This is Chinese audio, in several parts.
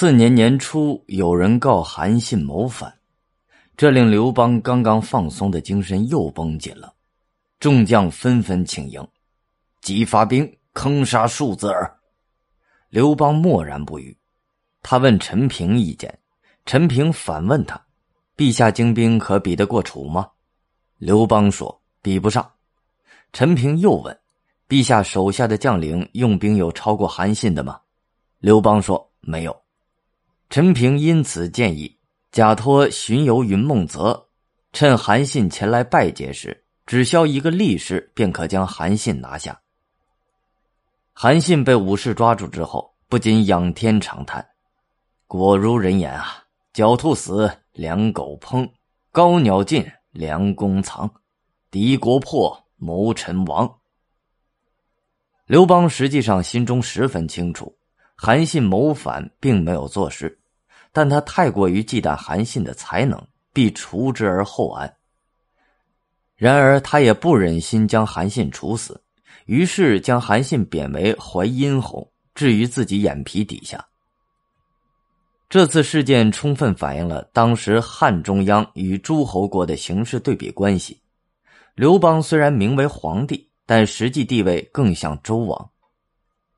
次年年初，有人告韩信谋反，这令刘邦刚刚放松的精神又绷紧了。众将纷纷请缨，即发兵坑杀数字儿。刘邦默然不语。他问陈平意见，陈平反问他：“陛下精兵可比得过楚吗？”刘邦说：“比不上。”陈平又问：“陛下手下的将领用兵有超过韩信的吗？”刘邦说：“没有。”陈平因此建议假托巡游云梦泽，趁韩信前来拜见时，只消一个力士，便可将韩信拿下。韩信被武士抓住之后，不禁仰天长叹：“果如人言啊，狡兔死，良狗烹；高鸟尽，良弓藏；敌国破，谋臣亡。”刘邦实际上心中十分清楚，韩信谋反并没有坐实。但他太过于忌惮韩信的才能，必除之而后安。然而他也不忍心将韩信处死，于是将韩信贬为淮阴侯，置于自己眼皮底下。这次事件充分反映了当时汉中央与诸侯国的形势对比关系。刘邦虽然名为皇帝，但实际地位更像周王。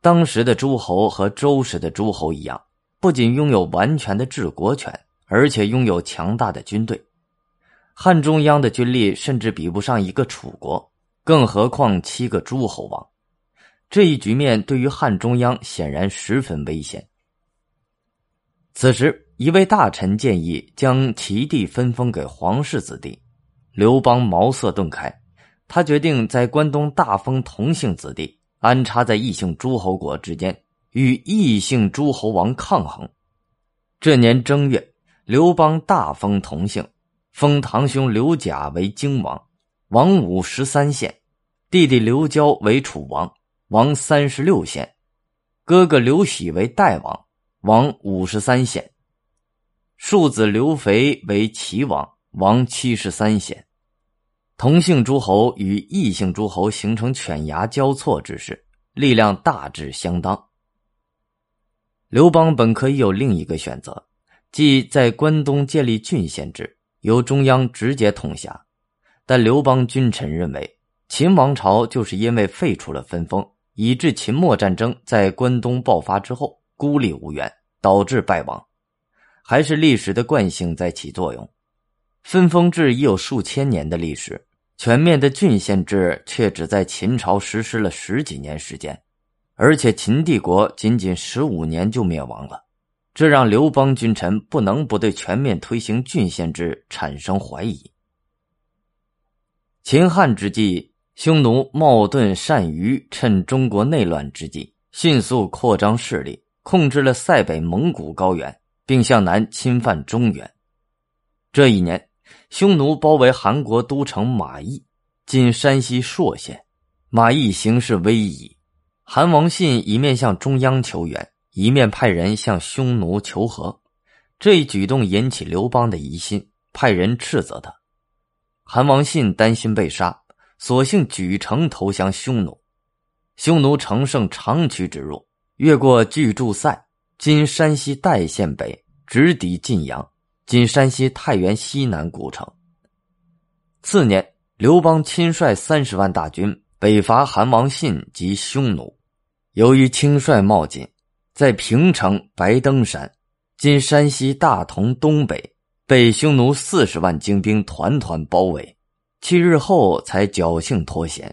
当时的诸侯和周时的诸侯一样。不仅拥有完全的治国权，而且拥有强大的军队。汉中央的军力甚至比不上一个楚国，更何况七个诸侯王。这一局面对于汉中央显然十分危险。此时，一位大臣建议将齐地分封给皇室子弟，刘邦茅塞顿开，他决定在关东大封同姓子弟，安插在异姓诸侯国之间。与异姓诸侯王抗衡。这年正月，刘邦大封同姓，封堂兄刘贾为荆王，王五十三县；弟弟刘交为楚王，王三十六县；哥哥刘喜为代王，王五十三县；庶子刘肥为齐王，王七十三县。同姓诸侯与异姓诸侯形成犬牙交错之势，力量大致相当。刘邦本可以有另一个选择，即在关东建立郡县制，由中央直接统辖。但刘邦君臣认为，秦王朝就是因为废除了分封，以致秦末战争在关东爆发之后孤立无援，导致败亡。还是历史的惯性在起作用，分封制已有数千年的历史，全面的郡县制却只在秦朝实施了十几年时间。而且秦帝国仅仅十五年就灭亡了，这让刘邦君臣不能不对全面推行郡县制产生怀疑。秦汉之际，匈奴冒顿单于趁中国内乱之际，迅速扩张势力，控制了塞北蒙古高原，并向南侵犯中原。这一年，匈奴包围韩国都城马邑（今山西朔县），马邑形势危矣。韩王信一面向中央求援，一面派人向匈奴求和。这一举动引起刘邦的疑心，派人斥责他。韩王信担心被杀，索性举城投降匈奴。匈奴乘胜长驱直入，越过巨筑塞（今山西代县北），直抵晋阳（今山西太原西南）古城。次年，刘邦亲率三十万大军北伐韩王信及匈奴。由于轻率冒进，在平城白登山（今山西大同东北）被匈奴四十万精兵团团包围，七日后才侥幸脱险。